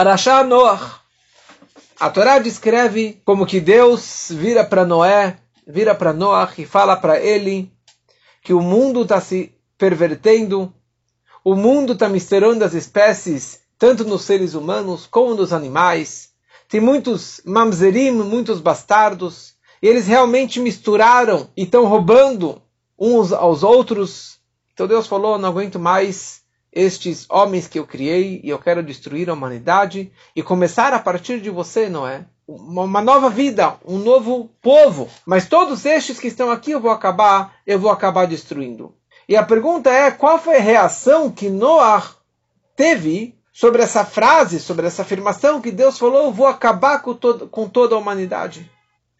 Parashá Noach. A Torá descreve como que Deus vira para Noé, vira para Noach e fala para ele que o mundo está se pervertendo, o mundo está misturando as espécies, tanto nos seres humanos como nos animais. Tem muitos mamzerim, muitos bastardos, e eles realmente misturaram e estão roubando uns aos outros. Então Deus falou: não aguento mais estes homens que eu criei e eu quero destruir a humanidade e começar a partir de você, não é? Uma nova vida, um novo povo. Mas todos estes que estão aqui eu vou acabar, eu vou acabar destruindo. E a pergunta é, qual foi a reação que Noah teve sobre essa frase, sobre essa afirmação que Deus falou, eu vou acabar com, todo, com toda a humanidade?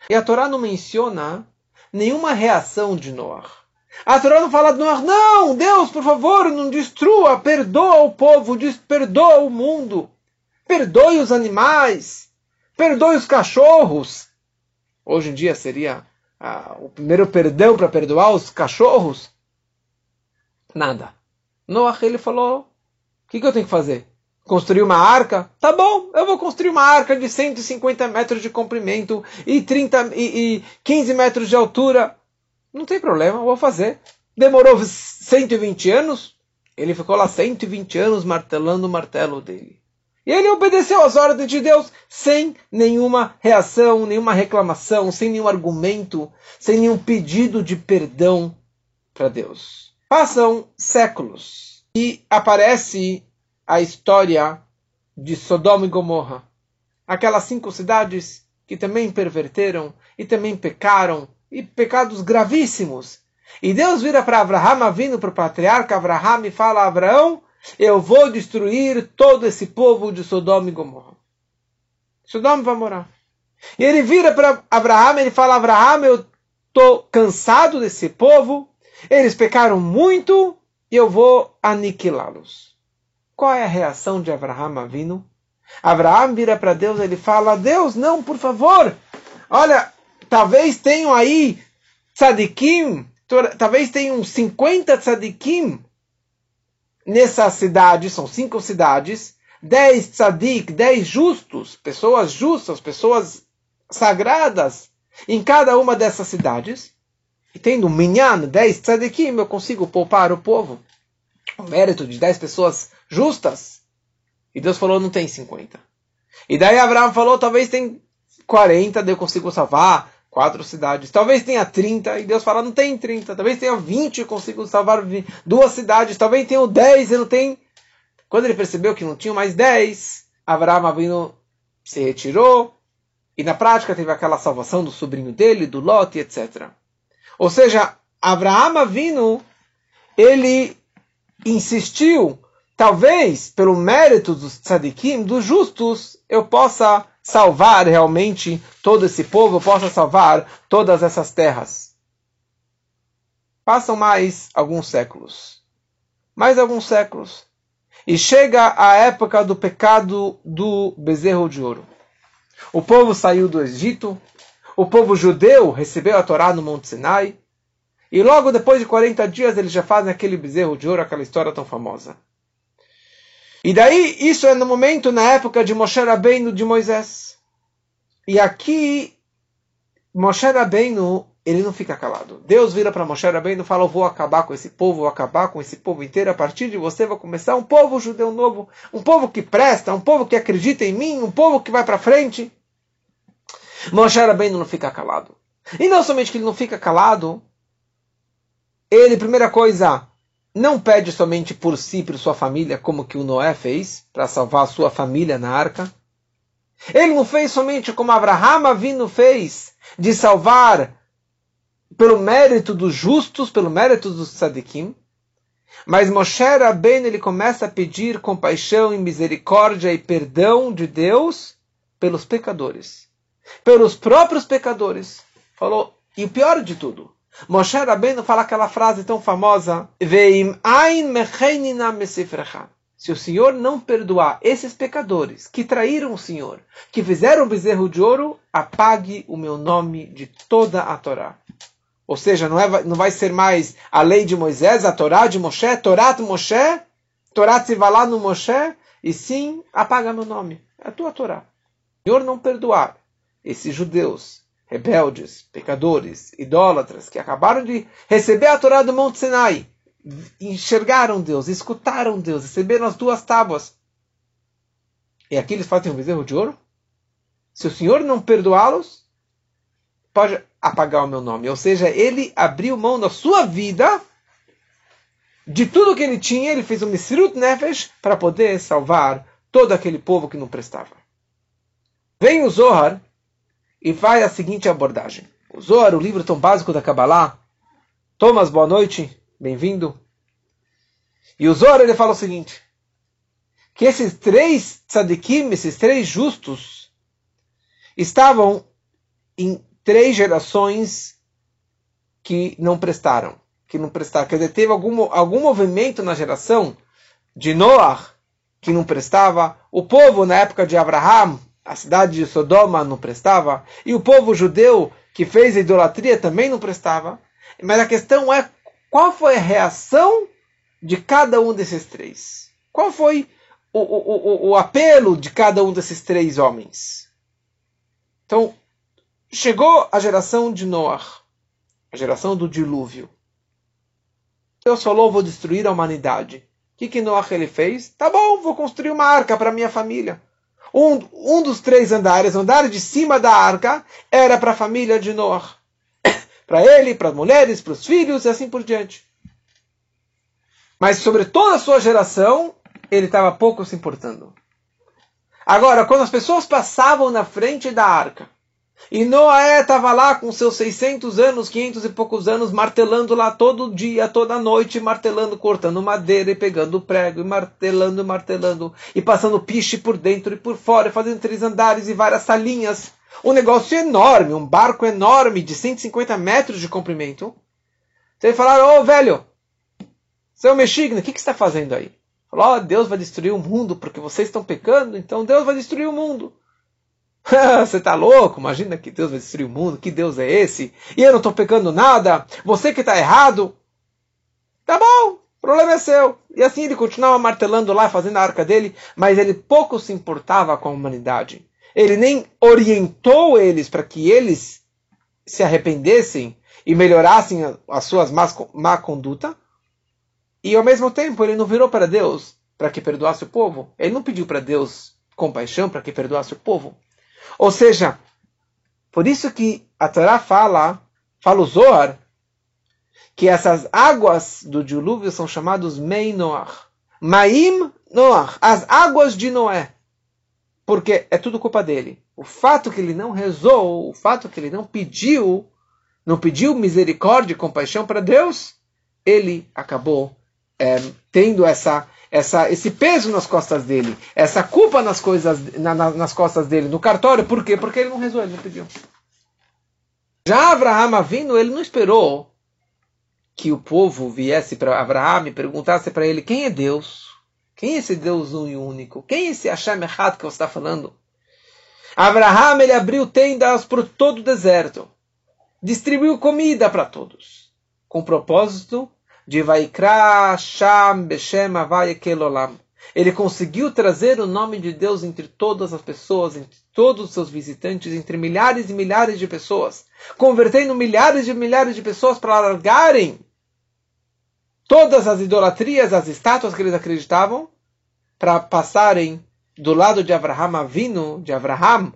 E a Torá não menciona nenhuma reação de Noah. A Torá não fala de Noah, não, Deus, por favor, não destrua, perdoa o povo, perdoa o mundo, perdoe os animais, perdoe os cachorros. Hoje em dia seria ah, o primeiro perdão para perdoar os cachorros. Nada. Noah, ele falou, o que, que eu tenho que fazer? Construir uma arca? Tá bom, eu vou construir uma arca de 150 metros de comprimento e, 30, e, e 15 metros de altura. Não tem problema, vou fazer. Demorou 120 anos, ele ficou lá 120 anos martelando o martelo dele. E ele obedeceu às ordens de Deus sem nenhuma reação, nenhuma reclamação, sem nenhum argumento, sem nenhum pedido de perdão para Deus. Passam séculos e aparece a história de Sodoma e Gomorra. Aquelas cinco cidades que também perverteram e também pecaram e pecados gravíssimos. E Deus vira para Abraão, vindo para o patriarca Abraão e fala Abraão, eu vou destruir todo esse povo de Sodoma e Gomorra. Sodoma vai morar. E ele vira para Abraão, ele fala, Abraão, eu estou cansado desse povo, eles pecaram muito e eu vou aniquilá-los. Qual é a reação de Abraão vindo? Abraão vira para Deus, ele fala, Deus, não, por favor, olha, talvez tenham aí tzadikim, talvez tenham 50 tzadikim nessa cidade, são cinco cidades, 10 tzadik, 10 justos, pessoas justas, pessoas sagradas em cada uma dessas cidades. E tendo um minyan, 10 tzadikim, eu consigo poupar o povo. O mérito de 10 pessoas justas. E Deus falou, não tem 50. E daí Abraão falou, talvez tem 40, daí eu consigo salvar quatro cidades. Talvez tenha 30 e Deus fala, não tem 30. Talvez tenha 20 e consigo salvar duas cidades. Talvez tenha 10 e não tem. Quando ele percebeu que não tinha mais 10, Abraão Avino se retirou e na prática teve aquela salvação do sobrinho dele, do Lot, etc. Ou seja, Abraão Avino, ele insistiu, talvez pelo mérito dos tzadikim, dos justos, eu possa salvar realmente todo esse povo, possa salvar todas essas terras. Passam mais alguns séculos. Mais alguns séculos. E chega a época do pecado do bezerro de ouro. O povo saiu do Egito, o povo judeu recebeu a Torá no Monte Sinai, e logo depois de 40 dias eles já fazem aquele bezerro de ouro, aquela história tão famosa. E daí, isso é no momento, na época de Moshe Rabbeinu de Moisés. E aqui, Moshe Rabbeinu, ele não fica calado. Deus vira para Moshe Rabbeinu e fala, eu vou acabar com esse povo, vou acabar com esse povo inteiro. A partir de você vai começar um povo judeu novo, um povo que presta, um povo que acredita em mim, um povo que vai para frente. Moshe Rabbeinu não fica calado. E não somente que ele não fica calado, ele, primeira coisa, não pede somente por si, por sua família, como que o Noé fez, para salvar a sua família na arca. Ele não fez somente como Abraham Avinu fez, de salvar pelo mérito dos justos, pelo mérito dos tzadikim. Mas Moshe Rabbeinu ele começa a pedir compaixão e misericórdia e perdão de Deus pelos pecadores. Pelos próprios pecadores. Falou, e o pior de tudo, Moshe Rabbeinu fala aquela frase tão famosa: Veim ein Se o Senhor não perdoar esses pecadores que traíram o Senhor, que fizeram o bezerro de ouro, apague o meu nome de toda a Torá. Ou seja, não, é, não vai ser mais a lei de Moisés, a Torá de Moshe, Torá de Moshe, Torá Tzivalá no Moshe, e sim apaga meu nome. É a tua Torá. O Senhor não perdoar esses judeus, rebeldes, pecadores, idólatras, que acabaram de receber a Torá do Monte Sinai, enxergaram Deus, escutaram Deus, receberam as duas tábuas. E aqui eles fazem um bezerro de ouro? Se o Senhor não perdoá-los, pode apagar o meu nome. Ou seja, ele abriu mão da sua vida, de tudo que ele tinha, ele fez um Misrut Nefesh para poder salvar todo aquele povo que não prestava. Vem o Zohar e faz a seguinte abordagem. O Zohar, o livro tão básico da Kabbalah. Thomas, boa noite, bem-vindo. E o Zohar ele fala o seguinte: que esses três tzadikim, esses três justos, estavam em três gerações que não prestaram, que não prestaram, quer dizer, teve algum, algum movimento na geração de Noah que não prestava, o povo na época de Abraham, a cidade de Sodoma não prestava, e o povo judeu que fez a idolatria também não prestava. Mas a questão é qual foi a reação de cada um desses três? Qual foi o, o, o, o apelo de cada um desses três homens? Então, chegou a geração de Noah, a geração do dilúvio. Deus falou: vou destruir a humanidade. O que, que Noah ele fez? Tá bom, vou construir uma arca para minha família. Um, um dos três andares, o andar de cima da arca, era para a família de Noah. para ele, para as mulheres, para os filhos e assim por diante. Mas sobre toda a sua geração, ele estava pouco se importando. Agora, quando as pessoas passavam na frente da arca, e Noé estava lá com seus 600 anos, 500 e poucos anos, martelando lá todo dia, toda noite, martelando, cortando madeira e pegando prego, e martelando, martelando, e passando piche por dentro e por fora, fazendo três andares e várias salinhas. Um negócio enorme, um barco enorme de 150 metros de comprimento. Vocês falaram, ô oh, velho, seu Mexigna, o que, que você está fazendo aí? Falou, oh, Deus vai destruir o mundo porque vocês estão pecando, então Deus vai destruir o mundo. Você está louco? Imagina que Deus vai destruir o mundo. Que Deus é esse? E eu não estou pecando nada. Você que está errado. Tá bom, o problema é seu. E assim ele continuava martelando lá, fazendo a arca dele, mas ele pouco se importava com a humanidade. Ele nem orientou eles para que eles se arrependessem e melhorassem as suas más, má conduta. E ao mesmo tempo ele não virou para Deus para que perdoasse o povo. Ele não pediu para Deus compaixão para que perdoasse o povo. Ou seja, por isso que a Torá fala, fala o Zohar, que essas águas do dilúvio são chamadas Mei Noach. Maim Noach, as águas de Noé. Porque é tudo culpa dele. O fato que ele não rezou, o fato que ele não pediu, não pediu misericórdia e compaixão para Deus, ele acabou é, tendo essa essa, esse peso nas costas dele, essa culpa nas coisas na, na, nas costas dele, no cartório. Por quê? Porque ele não rezou, ele não pediu. Já Abraham vindo, ele não esperou que o povo viesse para Abraham e perguntasse para ele quem é Deus? Quem é esse Deus um e único? Quem é esse Hashem errado que você está falando? Abraham ele abriu tendas por todo o deserto, distribuiu comida para todos, com o propósito de Vaikra Sham Beshem Olam. Ele conseguiu trazer o nome de Deus entre todas as pessoas, entre todos os seus visitantes, entre milhares e milhares de pessoas, convertendo milhares e milhares de pessoas para largarem todas as idolatrias, as estátuas que eles acreditavam, para passarem do lado de Abraham Avino, de Abraham,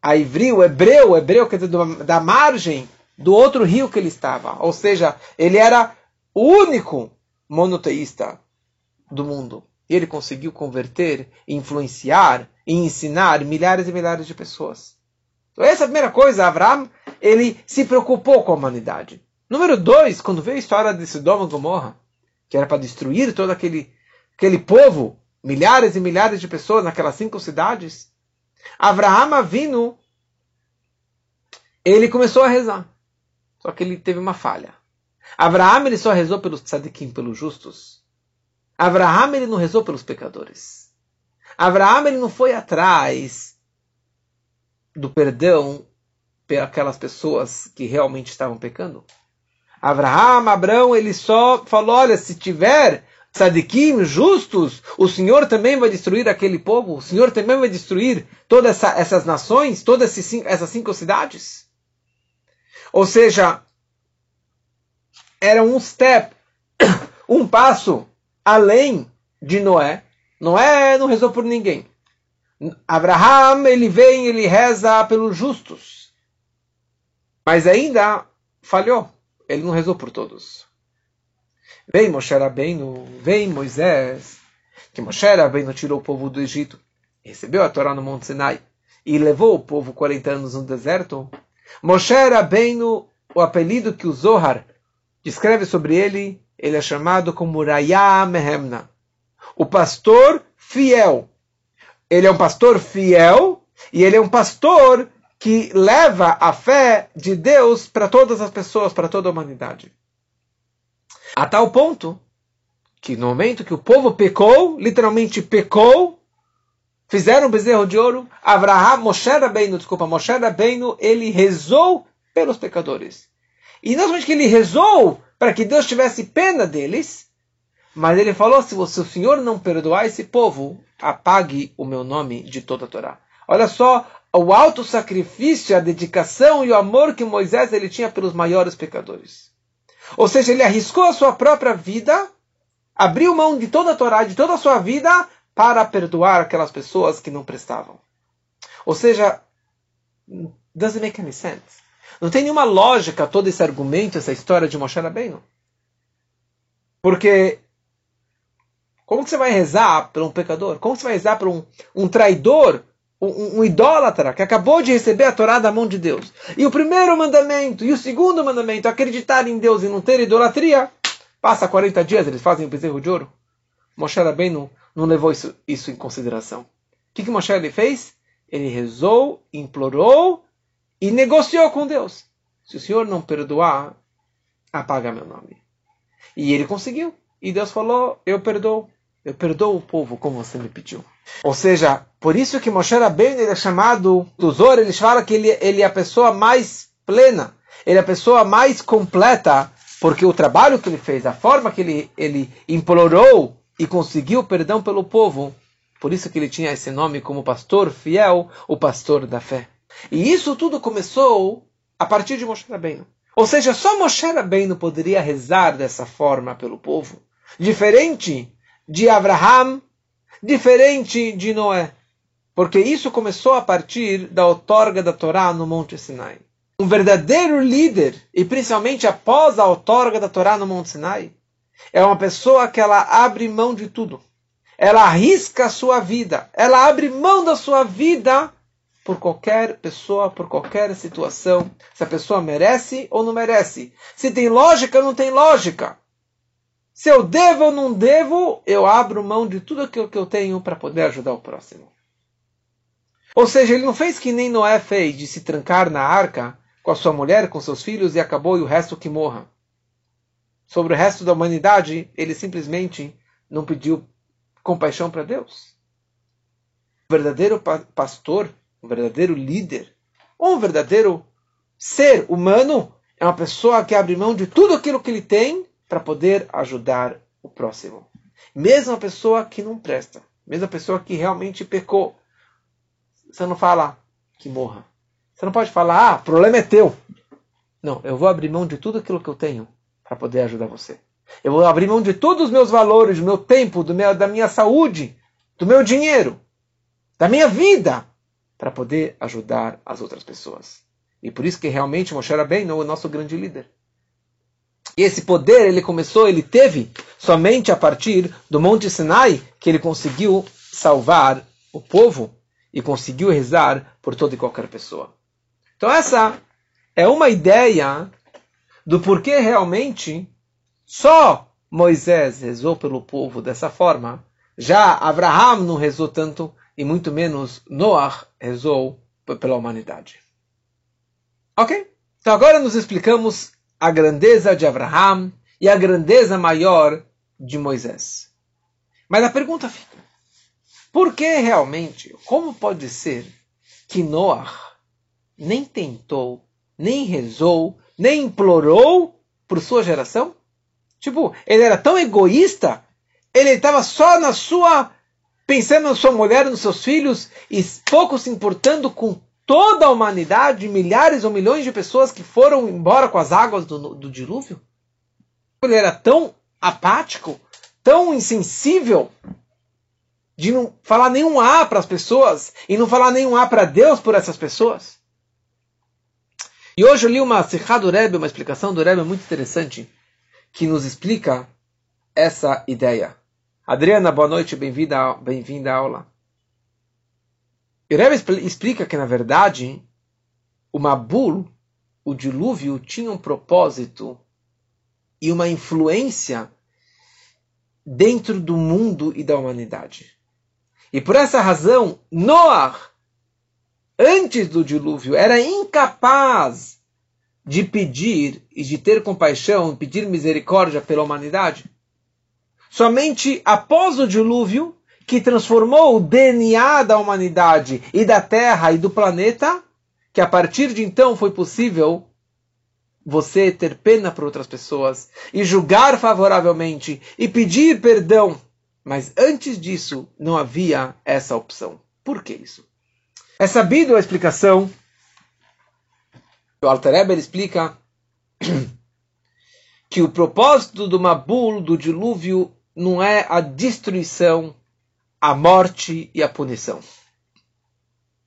a Ivri, o hebreu, o hebreu quer dizer, da margem do outro rio que ele estava. Ou seja, ele era o único monoteísta do mundo. E ele conseguiu converter, influenciar e ensinar milhares e milhares de pessoas. Então essa é a primeira coisa, Abraão, ele se preocupou com a humanidade. Número dois, quando veio a história de Sodoma e Gomorra, que era para destruir todo aquele, aquele povo, milhares e milhares de pessoas naquelas cinco cidades, Abraão vindo, ele começou a rezar. Só que ele teve uma falha. Abraham ele só rezou pelos tzadikim, pelos justos. Abraham ele não rezou pelos pecadores. Abraham ele não foi atrás do perdão para aquelas pessoas que realmente estavam pecando. Abraham, Abraão, ele só falou, olha, se tiver sadiquim, justos, o Senhor também vai destruir aquele povo? O Senhor também vai destruir todas essa, essas nações, todas essas cinco cidades? Ou seja, era um step, um passo além de Noé. Noé não rezou por ninguém. Abraham, ele vem, ele reza pelos justos. Mas ainda falhou. Ele não rezou por todos. Vem Moshe Rabbeinu, vem Moisés, que Moshe Rabbeinu tirou o povo do Egito, recebeu a Torá no Monte Sinai e levou o povo 40 anos no deserto. Moshe Rabbeinu, o apelido que o Zohar descreve sobre ele, ele é chamado como Raya Mehemna, o pastor fiel. Ele é um pastor fiel e ele é um pastor que leva a fé de Deus para todas as pessoas, para toda a humanidade. A tal ponto que no momento que o povo pecou, literalmente pecou, fizeram um bezerro de ouro, Abraham, Moshe Rabbeinu, desculpa, Moshe Rabbeinu, ele rezou pelos pecadores. E não somente que ele rezou para que Deus tivesse pena deles, mas ele falou, se o Senhor não perdoar esse povo, apague o meu nome de toda a Torá. Olha só o alto sacrifício, a dedicação e o amor que Moisés ele tinha pelos maiores pecadores. Ou seja, ele arriscou a sua própria vida, abriu mão de toda a Torá, de toda a sua vida, para perdoar aquelas pessoas que não prestavam. Ou seja, doesn't make any sense. Não tem nenhuma lógica todo esse argumento, essa história de Moshe Rabbeinu. Porque como você vai rezar por um pecador? Como você vai rezar por um, um traidor um, um, idólatra que acabou de receber a Torá da mão de Deus. E o primeiro mandamento e o segundo mandamento, acreditar em Deus e não ter idolatria, passa 40 dias, eles fazem o bezerro de ouro. Moshe bem não, não levou isso, isso em consideração. O que, que Moshe ele fez? Ele rezou, implorou e negociou com Deus. Se o Senhor não perdoar, apaga meu nome. E ele conseguiu. E Deus falou, eu perdoo. Eu perdoo o povo como você me pediu. Ou seja, por isso que Moshe Rabbeinu ele é chamado do Zor, ele fala que ele, ele é a pessoa mais plena, ele é a pessoa mais completa, porque o trabalho que ele fez, a forma que ele, ele implorou e conseguiu perdão pelo povo, por isso que ele tinha esse nome como pastor fiel, o pastor da fé. E isso tudo começou a partir de Moshe Rabbeinu. Ou seja, só Moshe Rabbeinu poderia rezar dessa forma pelo povo. Diferente de Abraham, diferente de Noé. Porque isso começou a partir da outorga da Torá no Monte Sinai. Um verdadeiro líder, e principalmente após a outorga da Torá no Monte Sinai, é uma pessoa que ela abre mão de tudo. Ela arrisca a sua vida. Ela abre mão da sua vida por qualquer pessoa, por qualquer situação. Se a pessoa merece ou não merece. Se tem lógica ou não tem lógica. Se eu devo ou não devo, eu abro mão de tudo aquilo que eu tenho para poder ajudar o próximo. Ou seja, ele não fez que nem Noé fez, de se trancar na arca com a sua mulher, com seus filhos e acabou e o resto que morra. Sobre o resto da humanidade, ele simplesmente não pediu compaixão para Deus. Um verdadeiro pastor, um verdadeiro líder, ou um verdadeiro ser humano é uma pessoa que abre mão de tudo aquilo que ele tem para poder ajudar o próximo. Mesmo a pessoa que não presta, mesmo a pessoa que realmente pecou, você não fala que morra. Você não pode falar, ah, o problema é teu. Não, eu vou abrir mão de tudo aquilo que eu tenho para poder ajudar você. Eu vou abrir mão de todos os meus valores, do meu tempo, do meu, da minha saúde, do meu dinheiro, da minha vida, para poder ajudar as outras pessoas. E por isso que realmente Moshe bem é o nosso grande líder. E esse poder ele começou, ele teve somente a partir do Monte Sinai que ele conseguiu salvar o povo e conseguiu rezar por toda e qualquer pessoa. Então essa é uma ideia do porquê realmente só Moisés rezou pelo povo dessa forma, já Abraham não rezou tanto e muito menos Noah rezou pela humanidade. Ok? Então agora nos explicamos a grandeza de Abraham e a grandeza maior de Moisés. Mas a pergunta fica: por que realmente, como pode ser que Noah nem tentou, nem rezou, nem implorou por sua geração? Tipo, ele era tão egoísta, Ele estava só na sua pensando na sua mulher, nos seus filhos e pouco se importando com toda a humanidade, milhares ou milhões de pessoas que foram embora com as águas do, do dilúvio? Ele era tão apático, tão insensível, de não falar nenhum A para as pessoas e não falar nenhum A para Deus por essas pessoas? E hoje eu li uma Sikha do Rebbe, uma explicação do Rebbe muito interessante, que nos explica essa ideia. Adriana, boa noite, bem-vinda bem à aula. E Rebbe explica que, na verdade, o Mabul, o dilúvio, tinha um propósito e uma influência dentro do mundo e da humanidade. E por essa razão, Noah, antes do dilúvio, era incapaz de pedir e de ter compaixão, pedir misericórdia pela humanidade. Somente após o dilúvio, que transformou o DNA da humanidade e da Terra e do planeta, que a partir de então foi possível você ter pena por outras pessoas e julgar favoravelmente e pedir perdão. Mas antes disso não havia essa opção. Por que isso? É sabido a explicação. O Alter Eber explica que o propósito do Mabul, do dilúvio, não é a destruição, a morte e a punição.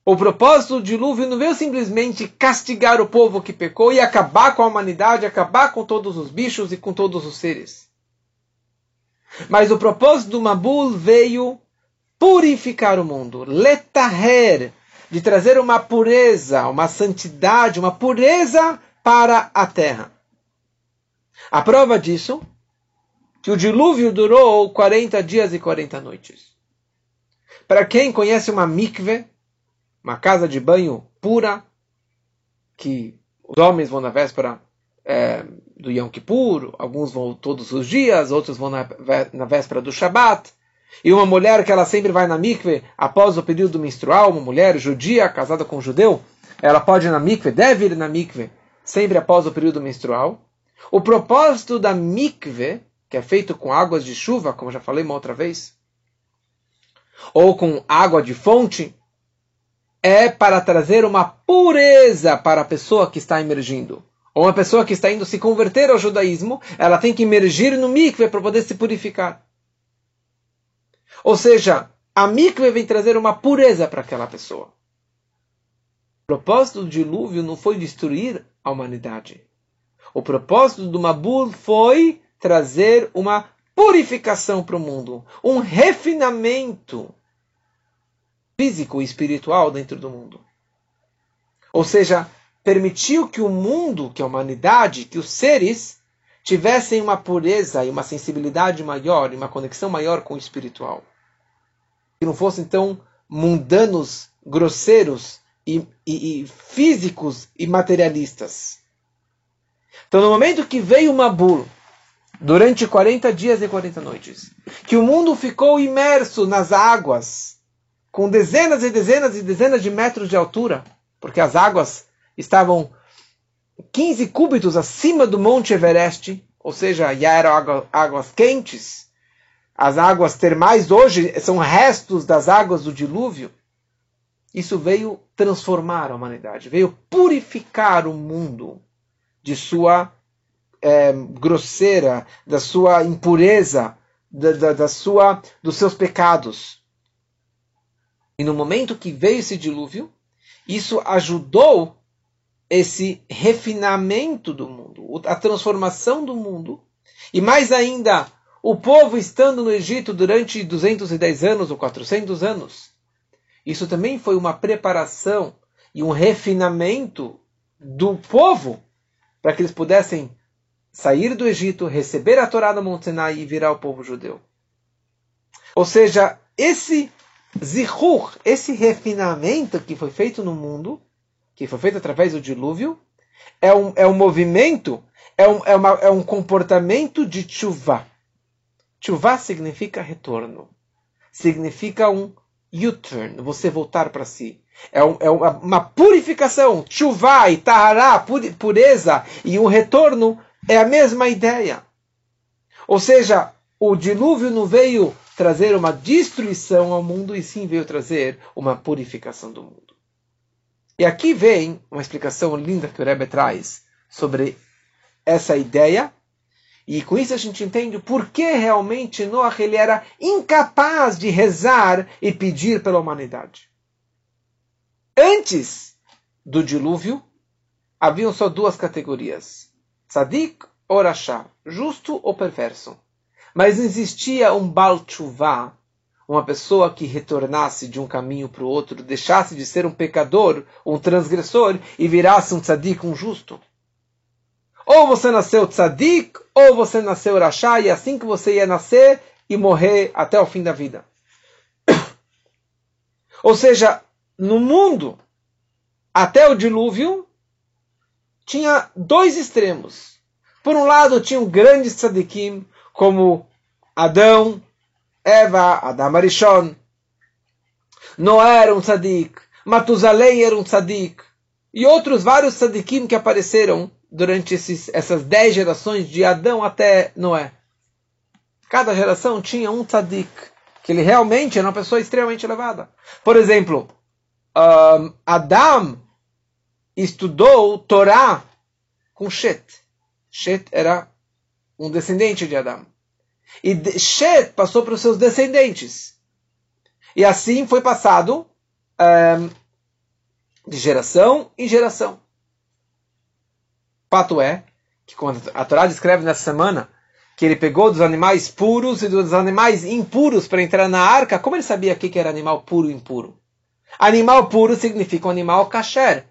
O propósito do dilúvio não veio simplesmente castigar o povo que pecou e acabar com a humanidade, acabar com todos os bichos e com todos os seres. Mas o propósito do Mabul veio purificar o mundo, letaher, de trazer uma pureza, uma santidade, uma pureza para a terra. A prova disso que o dilúvio durou 40 dias e 40 noites. Para quem conhece uma mikve, uma casa de banho pura, que os homens vão na véspera é, do Yom Kippur, alguns vão todos os dias, outros vão na, na véspera do Shabat, e uma mulher que ela sempre vai na mikve após o período menstrual, uma mulher judia casada com um judeu, ela pode ir na mikve, deve ir na mikve, sempre após o período menstrual. O propósito da mikve que é feito com águas de chuva, como já falei uma outra vez, ou com água de fonte, é para trazer uma pureza para a pessoa que está emergindo. Ou uma pessoa que está indo se converter ao judaísmo, ela tem que emergir no mikve para poder se purificar. Ou seja, a mikve vem trazer uma pureza para aquela pessoa. O propósito do dilúvio não foi destruir a humanidade. O propósito do Mabul foi trazer uma purificação para o mundo, um refinamento físico e espiritual dentro do mundo. Ou seja, permitiu que o mundo, que a humanidade, que os seres tivessem uma pureza e uma sensibilidade maior, e uma conexão maior com o espiritual. Que não fossem tão mundanos, grosseiros e, e, e físicos e materialistas. Então, no momento que veio uma bula durante 40 dias e 40 noites. Que o mundo ficou imerso nas águas, com dezenas e dezenas e dezenas de metros de altura, porque as águas estavam 15 cúbitos acima do Monte Everest, ou seja, já eram água, águas quentes. As águas termais hoje são restos das águas do dilúvio. Isso veio transformar a humanidade, veio purificar o mundo de sua é, grosseira, da sua impureza, da, da, da sua, dos seus pecados. E no momento que veio esse dilúvio, isso ajudou esse refinamento do mundo, a transformação do mundo. E mais ainda, o povo estando no Egito durante 210 anos ou 400 anos. Isso também foi uma preparação e um refinamento do povo para que eles pudessem sair do Egito, receber a Torá do Monte Sinai e virar o povo judeu. Ou seja, esse zihur, esse refinamento que foi feito no mundo, que foi feito através do dilúvio, é um, é um movimento, é um, é, uma, é um comportamento de chuva. Chuva significa retorno. Significa um U-turn, você voltar para si. É, um, é uma, uma, purificação, chuva e tahara, pureza, e um retorno é a mesma ideia. Ou seja, o dilúvio não veio trazer uma destruição ao mundo, e sim veio trazer uma purificação do mundo. E aqui vem uma explicação linda que o Rebbe traz sobre essa ideia, e com isso a gente entende por que realmente Noah ele era incapaz de rezar e pedir pela humanidade. Antes do dilúvio, haviam só duas categorias: tzadik ou rachá, justo ou perverso. Mas existia um Baal uma pessoa que retornasse de um caminho para o outro, deixasse de ser um pecador, um transgressor, e virasse um tzadik, um justo. Ou você nasceu tzadik, ou você nasceu rachá, e é assim que você ia nascer e morrer até o fim da vida. Ou seja, no mundo, até o dilúvio, tinha dois extremos. Por um lado, tinham grandes tzadikim, como Adão, Eva, Adam Arishon. Noé era um tzadik, Matusalém era um tzadik, e outros vários tzadikim que apareceram durante esses, essas dez gerações, de Adão até Noé. Cada geração tinha um tzadik, que ele realmente era uma pessoa extremamente elevada. Por exemplo, um, Adam estudou Torá com Shet. Shet era um descendente de Adam. E Shet passou para os seus descendentes. E assim foi passado um, de geração em geração. Fato é que quando a Torá descreve nessa semana que ele pegou dos animais puros e dos animais impuros para entrar na arca, como ele sabia que era animal puro e impuro? Animal puro significa um animal kasher.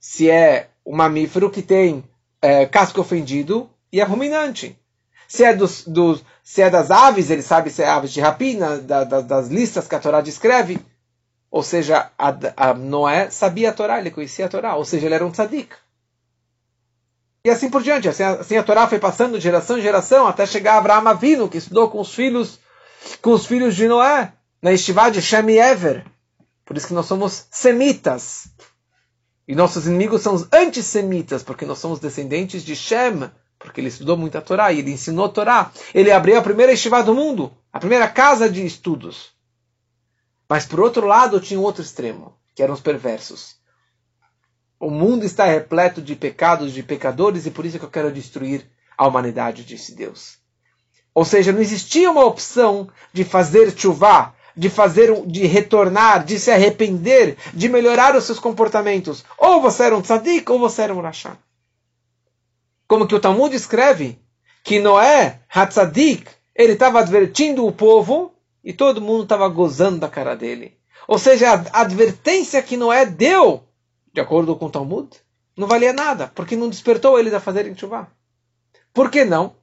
Se é um mamífero que tem é, casco ofendido e é ruminante. Se é, dos, dos, se é das aves, ele sabe se é aves de rapina, da, da, das listas que a Torá descreve. Ou seja, a, a Noé sabia a Torá, ele conhecia a Torá, ou seja, ele era um tzadik. E assim por diante. Assim, assim a Torá foi passando de geração em geração até chegar a Abraão Avino, que estudou com os filhos, com os filhos de Noé, na estivá de Shem e Ever. Por isso que nós somos semitas. E nossos inimigos são os antissemitas, porque nós somos descendentes de Shem, porque ele estudou muito a Torá e ele ensinou a Torá. Ele abriu a primeira estivá do mundo, a primeira casa de estudos. Mas por outro lado tinha um outro extremo, que eram os perversos. O mundo está repleto de pecados, de pecadores, e por isso que eu quero destruir a humanidade, disse Deus. Ou seja, não existia uma opção de fazer chuvá, de fazer, de retornar, de se arrepender, de melhorar os seus comportamentos. Ou você era um tzadik, ou você era um rachá. Como que o Talmud escreve que Noé, Hatzadik, ele estava advertindo o povo e todo mundo estava gozando da cara dele. Ou seja, a advertência que Noé deu, de acordo com o Talmud, não valia nada, porque não despertou eles a fazerem chuvá. Por que não?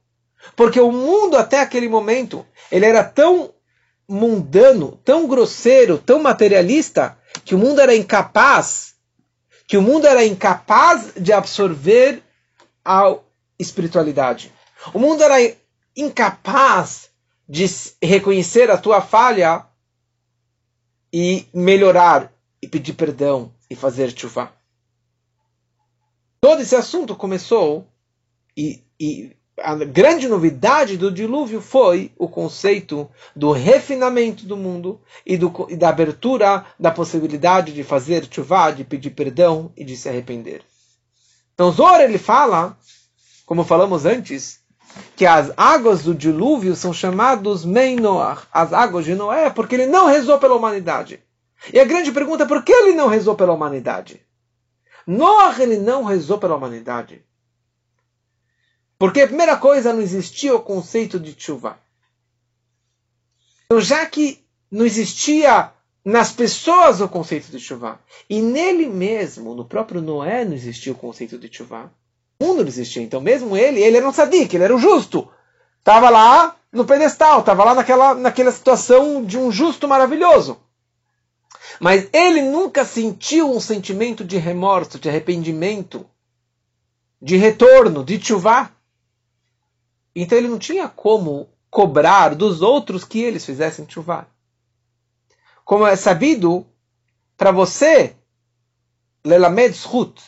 Porque o mundo até aquele momento, ele era tão mundano, tão grosseiro, tão materialista, que o mundo era incapaz, que o mundo era incapaz de absorver a espiritualidade. O mundo era incapaz de reconhecer a tua falha e melhorar e pedir perdão e fazer chuva. Todo esse assunto começou e, e a grande novidade do dilúvio foi o conceito do refinamento do mundo e, do, e da abertura da possibilidade de fazer chuva, de pedir perdão e de se arrepender. Então Zor ele fala, como falamos antes, que as águas do dilúvio são chamadas Meinoach, as águas de Noé, porque ele não rezou pela humanidade. E a grande pergunta é por que ele não rezou pela humanidade? Noah ele não rezou pela humanidade. Porque a primeira coisa não existia o conceito de chuva. Então, já que não existia nas pessoas o conceito de chuva, e nele mesmo, no próprio Noé, não existia o conceito de chuva. O mundo não existia. Então, mesmo ele, ele era um sadique, ele era um justo. Estava lá no pedestal, estava lá naquela, naquela situação de um justo maravilhoso. Mas ele nunca sentiu um sentimento de remorso, de arrependimento, de retorno, de chuva. Então ele não tinha como cobrar dos outros que eles fizessem chuva. Como é sabido, para você, lelamed zchut,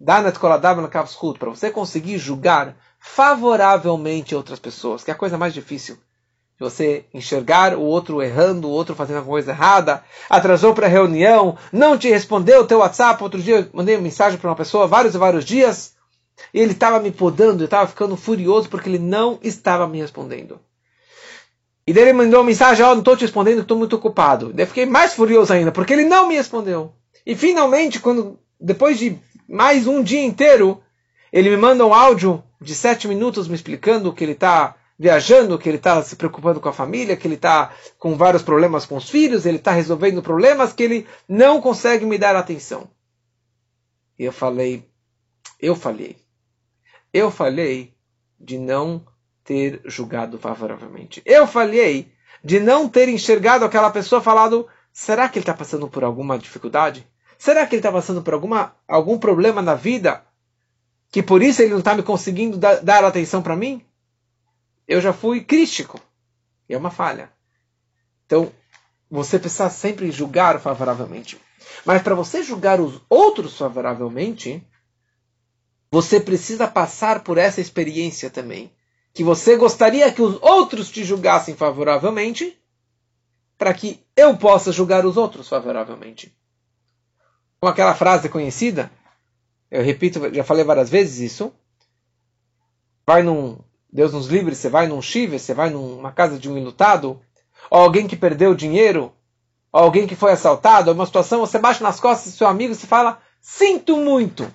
danat koladav para você conseguir julgar favoravelmente outras pessoas, que é a coisa mais difícil. Você enxergar o outro errando, o outro fazendo alguma coisa errada, atrasou para a reunião, não te respondeu o teu WhatsApp. Outro dia eu mandei uma mensagem para uma pessoa, vários e vários dias, ele estava me podando, eu estava ficando furioso porque ele não estava me respondendo. E daí ele mandou uma mensagem, ó, oh, não estou te respondendo, estou muito ocupado. Daí eu fiquei mais furioso ainda, porque ele não me respondeu. E finalmente, quando depois de mais um dia inteiro, ele me manda um áudio de sete minutos me explicando que ele está viajando, que ele está se preocupando com a família, que ele está com vários problemas com os filhos, ele está resolvendo problemas que ele não consegue me dar atenção. E eu falei, eu falei, eu falei de não ter julgado favoravelmente. Eu falhei de não ter enxergado aquela pessoa falado, será que ele está passando por alguma dificuldade? Será que ele está passando por alguma, algum problema na vida? Que por isso ele não está me conseguindo dar, dar atenção para mim? Eu já fui crítico. E é uma falha. Então, você precisa sempre julgar favoravelmente. Mas para você julgar os outros favoravelmente, você precisa passar por essa experiência também que você gostaria que os outros te julgassem favoravelmente, para que eu possa julgar os outros favoravelmente. Com aquela frase conhecida, eu repito, já falei várias vezes isso. Vai num, Deus nos livre, você vai num chive, você vai numa casa de um ilutado, ou alguém que perdeu dinheiro, ou alguém que foi assaltado, ou uma situação, você bate nas costas do seu amigo e se fala, sinto muito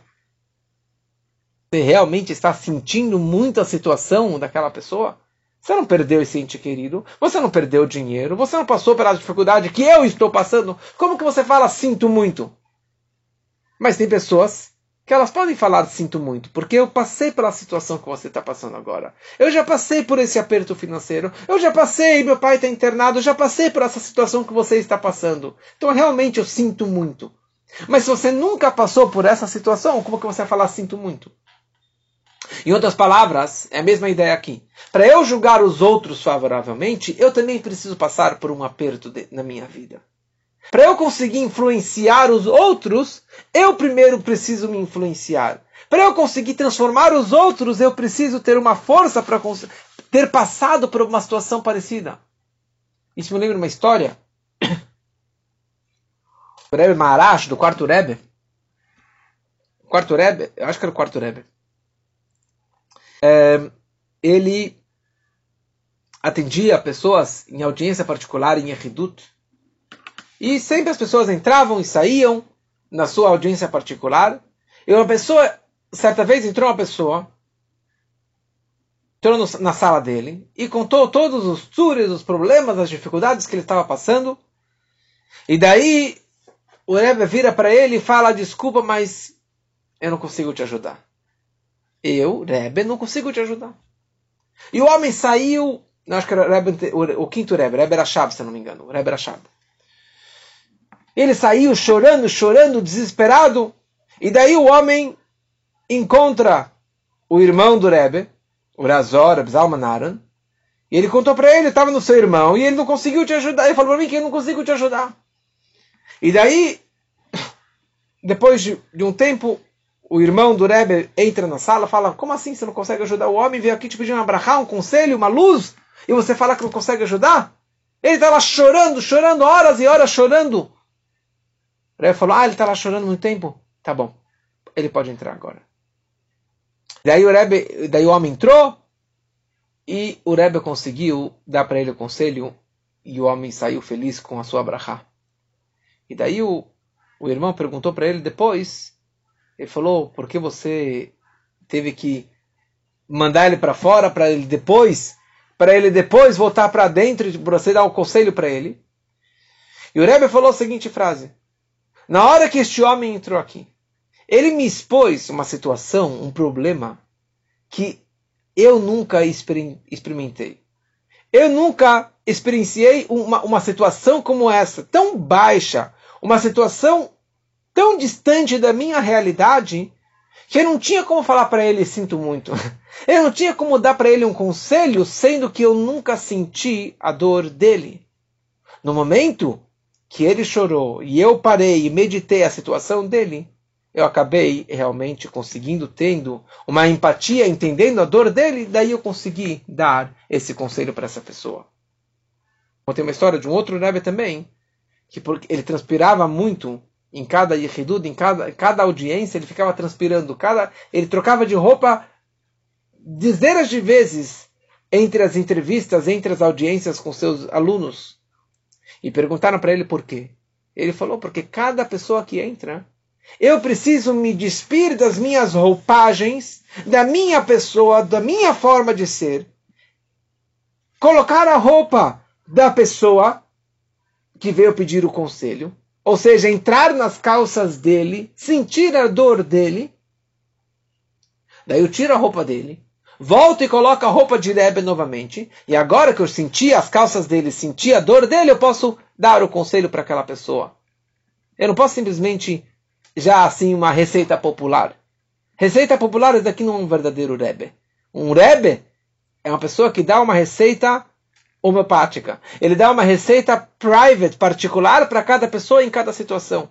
você realmente está sentindo muito a situação daquela pessoa? Você não perdeu esse ente querido, você não perdeu dinheiro, você não passou pela dificuldade que eu estou passando. Como que você fala sinto muito? Mas tem pessoas que elas podem falar sinto muito, porque eu passei pela situação que você está passando agora. Eu já passei por esse aperto financeiro, eu já passei, meu pai está internado, eu já passei por essa situação que você está passando. Então realmente eu sinto muito. Mas se você nunca passou por essa situação, como que você vai falar sinto muito? Em outras palavras, é a mesma ideia aqui. Para eu julgar os outros favoravelmente, eu também preciso passar por um aperto de, na minha vida. Para eu conseguir influenciar os outros, eu primeiro preciso me influenciar. Para eu conseguir transformar os outros, eu preciso ter uma força para ter passado por uma situação parecida. Isso me lembra uma história. O Rebbe Maharash, do quarto Rebbe. Quarto Rebbe, eu acho que era o quarto Rebbe é, ele atendia pessoas em audiência particular em Eridut. E sempre as pessoas entravam e saíam na sua audiência particular. E uma pessoa, certa vez entrou uma pessoa, entrou no, na sala dele e contou todos os tures, os problemas, as dificuldades que ele estava passando. E daí o Rebbe vira para ele e fala: Desculpa, mas eu não consigo te ajudar. Eu, Rebbe, não consigo te ajudar. E o homem saiu, acho que era Rebbe, o, o quinto Rebbe, Rebbe Rashab, se não me engano, Rebbe Rashab. Ele saiu chorando, chorando, desesperado, e daí o homem encontra o irmão do Rebbe, o Razor, Zalmanaran, e ele contou para ele, estava no seu irmão, e ele não conseguiu te ajudar. Ele falou para mim que ele não conseguiu te ajudar. E daí, depois de, de um tempo, o irmão do Rebbe entra na sala fala: Como assim você não consegue ajudar o homem? Veio aqui te pedir um abrahá, um conselho, uma luz, e você fala que não consegue ajudar? Ele está lá chorando, chorando, horas e horas chorando. O Rebbe falou: Ah, ele está lá chorando muito tempo? Tá bom, ele pode entrar agora. Daí o, Rebbe, daí o homem entrou e o Rebbe conseguiu dar para ele o conselho e o homem saiu feliz com a sua abrahá. E daí o, o irmão perguntou para ele depois ele falou, por que você teve que mandar ele para fora para ele depois, para ele depois voltar para dentro e você dar um conselho para ele? E o Rebbe falou a seguinte frase: Na hora que este homem entrou aqui, ele me expôs uma situação, um problema que eu nunca experimentei. Eu nunca experienciei uma, uma situação como essa, tão baixa, uma situação tão distante da minha realidade que eu não tinha como falar para ele sinto muito. Eu não tinha como dar para ele um conselho, sendo que eu nunca senti a dor dele. No momento que ele chorou e eu parei e meditei a situação dele, eu acabei realmente conseguindo, tendo uma empatia, entendendo a dor dele, daí eu consegui dar esse conselho para essa pessoa. Contei uma história de um outro Rebbe também, que ele transpirava muito em cada yehidud, em cada, cada audiência, ele ficava transpirando, cada, ele trocava de roupa dezenas de vezes entre as entrevistas, entre as audiências com seus alunos. E perguntaram para ele por quê. Ele falou, porque cada pessoa que entra, eu preciso me despir das minhas roupagens, da minha pessoa, da minha forma de ser. Colocar a roupa da pessoa que veio pedir o conselho. Ou seja, entrar nas calças dele, sentir a dor dele. Daí eu tiro a roupa dele, volto e coloco a roupa de Rebbe novamente. E agora que eu senti as calças dele, senti a dor dele, eu posso dar o conselho para aquela pessoa. Eu não posso simplesmente já assim uma receita popular. Receita popular, esse daqui não é um verdadeiro Rebbe. Um Rebbe é uma pessoa que dá uma receita homeopática. Ele dá uma receita private, particular, para cada pessoa em cada situação.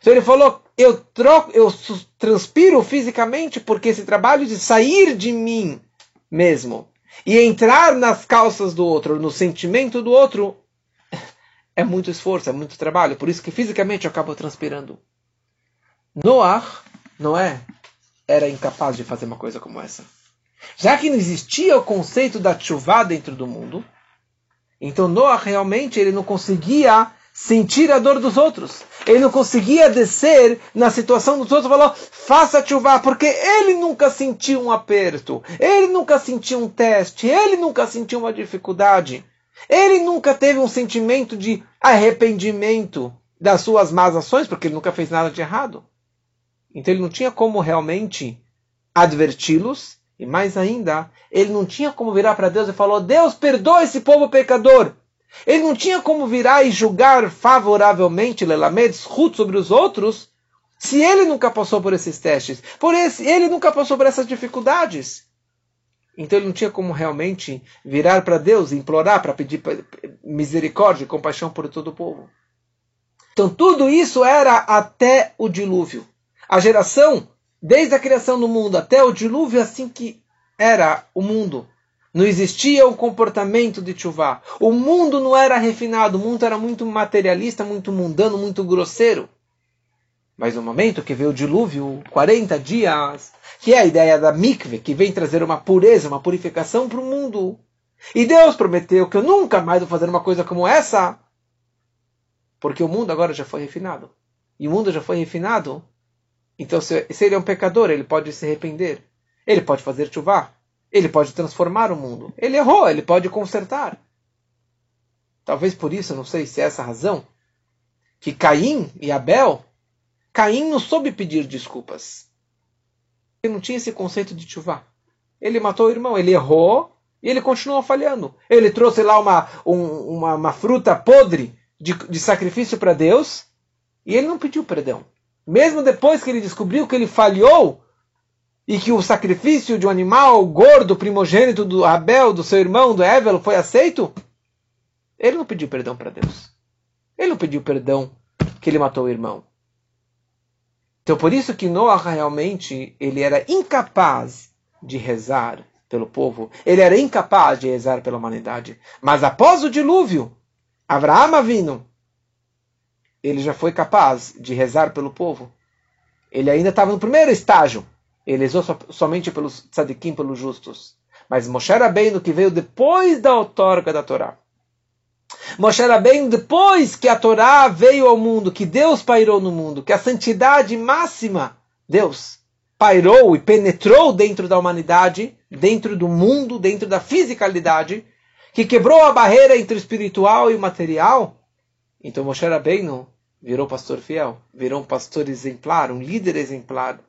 Então ele falou, eu troco, eu transpiro fisicamente porque esse trabalho de sair de mim mesmo e entrar nas calças do outro, no sentimento do outro, é muito esforço, é muito trabalho. Por isso que fisicamente eu acabo transpirando. Noah, Noé, era incapaz de fazer uma coisa como essa. Já que não existia o conceito da chuva dentro do mundo, então Noah realmente ele não conseguia sentir a dor dos outros. Ele não conseguia descer na situação dos outros e falar, faça chuva, porque ele nunca sentiu um aperto, ele nunca sentiu um teste, ele nunca sentiu uma dificuldade. Ele nunca teve um sentimento de arrependimento das suas más ações, porque ele nunca fez nada de errado. Então ele não tinha como realmente adverti-los, e mais ainda, ele não tinha como virar para Deus e falar: Deus, perdoa esse povo pecador. Ele não tinha como virar e julgar favoravelmente Lelamed, Ruth sobre os outros, se ele nunca passou por esses testes. Por esse, ele nunca passou por essas dificuldades. Então ele não tinha como realmente virar para Deus e implorar para pedir misericórdia e compaixão por todo o povo. Então tudo isso era até o dilúvio. A geração, desde a criação do mundo até o dilúvio, é assim que era o mundo. Não existia o comportamento de Chuvá. O mundo não era refinado, o mundo era muito materialista, muito mundano, muito grosseiro. Mas no momento que veio o dilúvio, 40 dias, que é a ideia da mikve, que vem trazer uma pureza, uma purificação para o mundo. E Deus prometeu que eu nunca mais vou fazer uma coisa como essa, porque o mundo agora já foi refinado. E o mundo já foi refinado, então, se, se ele é um pecador, ele pode se arrepender. Ele pode fazer chuva. Ele pode transformar o mundo. Ele errou, ele pode consertar. Talvez por isso, não sei se é essa a razão, que Caim e Abel, Caim não soube pedir desculpas. Ele não tinha esse conceito de chuva. Ele matou o irmão, ele errou e ele continuou falhando. Ele trouxe lá uma, um, uma, uma, fruta podre de, de sacrifício para Deus e ele não pediu perdão. Mesmo depois que ele descobriu que ele falhou e que o sacrifício de um animal gordo, primogênito do Abel, do seu irmão, do Evel, foi aceito, ele não pediu perdão para Deus. Ele não pediu perdão que ele matou o irmão. Então por isso que Noah realmente ele era incapaz de rezar pelo povo. Ele era incapaz de rezar pela humanidade. Mas após o dilúvio, Abraão vindo ele já foi capaz de rezar pelo povo. Ele ainda estava no primeiro estágio. Ele rezou so, somente pelos tzadikim, pelos justos. Mas Moshe Rabbeinu, que veio depois da outorga da Torá. Moshe Rabbeinu, depois que a Torá veio ao mundo, que Deus pairou no mundo, que a santidade máxima, Deus, pairou e penetrou dentro da humanidade, dentro do mundo, dentro da fisicalidade, que quebrou a barreira entre o espiritual e o material. Então Moshe Rabbeinu virou pastor fiel, virou um pastor exemplar, um líder exemplar,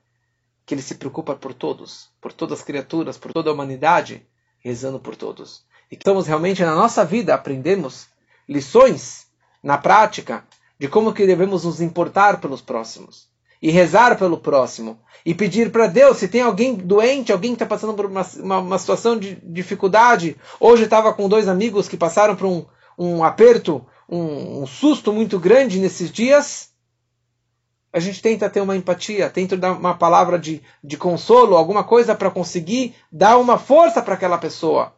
que ele se preocupa por todos, por todas as criaturas, por toda a humanidade, rezando por todos. E que estamos realmente na nossa vida aprendemos lições na prática de como que devemos nos importar pelos próximos e rezar pelo próximo e pedir para Deus se tem alguém doente, alguém que está passando por uma, uma, uma, situação de dificuldade. Hoje estava com dois amigos que passaram por um, um aperto um, um susto muito grande nesses dias. a gente tenta ter uma empatia, tenta dar uma palavra de, de consolo, alguma coisa para conseguir dar uma força para aquela pessoa.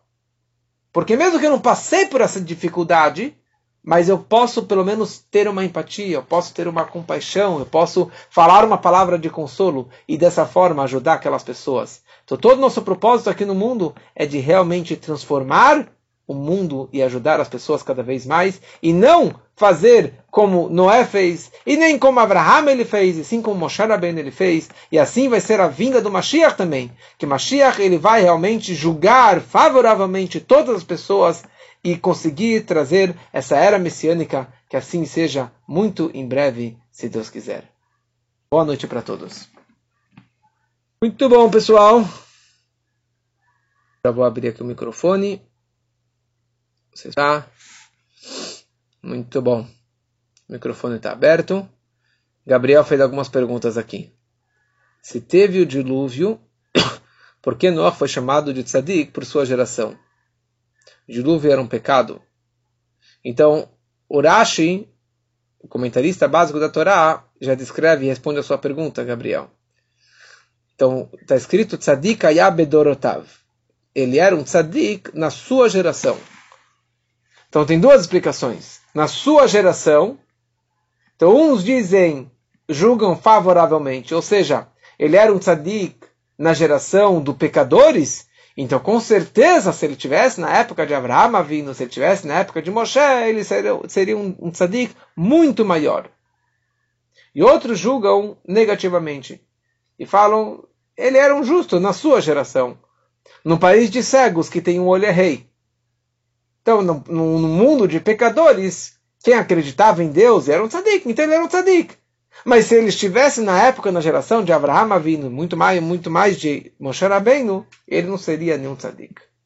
Porque mesmo que eu não passei por essa dificuldade, mas eu posso pelo menos ter uma empatia, eu posso ter uma compaixão, eu posso falar uma palavra de consolo e dessa forma ajudar aquelas pessoas. Então todo o nosso propósito aqui no mundo é de realmente transformar o mundo e ajudar as pessoas cada vez mais e não fazer como Noé fez e nem como Abraham ele fez e sim como Moshe Rabbeinu ele fez e assim vai ser a vinda do Mashiach também que Mashiach ele vai realmente julgar favoravelmente todas as pessoas e conseguir trazer essa era messiânica, que assim seja muito em breve, se Deus quiser. Boa noite para todos. Muito bom, pessoal. Já vou abrir aqui o microfone. Você está? Muito bom. O microfone está aberto. Gabriel fez algumas perguntas aqui. Se teve o dilúvio, por que Noah foi chamado de tzadik por sua geração? dilúvio era um pecado. Então, Urashi, o comentarista básico da Torá, já descreve e responde a sua pergunta, Gabriel. Então, está escrito Tzadik Ayabedorotav. Ele era um tzadik na sua geração. Então, tem duas explicações. Na sua geração, então uns dizem, julgam favoravelmente, ou seja, ele era um tzadik na geração dos pecadores, então, com certeza, se ele tivesse na época de Abraham vindo, se ele tivesse na época de Moshe, ele seria, seria um, um tzadik muito maior. E outros julgam negativamente e falam, ele era um justo na sua geração. Num país de cegos que tem um olho é rei. Então, no, no, mundo de pecadores, quem acreditava em Deus era um tzadik, então ele era um tzadik. Mas se ele estivesse na época, na geração de Abraham vindo, muito mais, muito mais de Moshe Rabbeinu, ele não seria nenhum tzadik.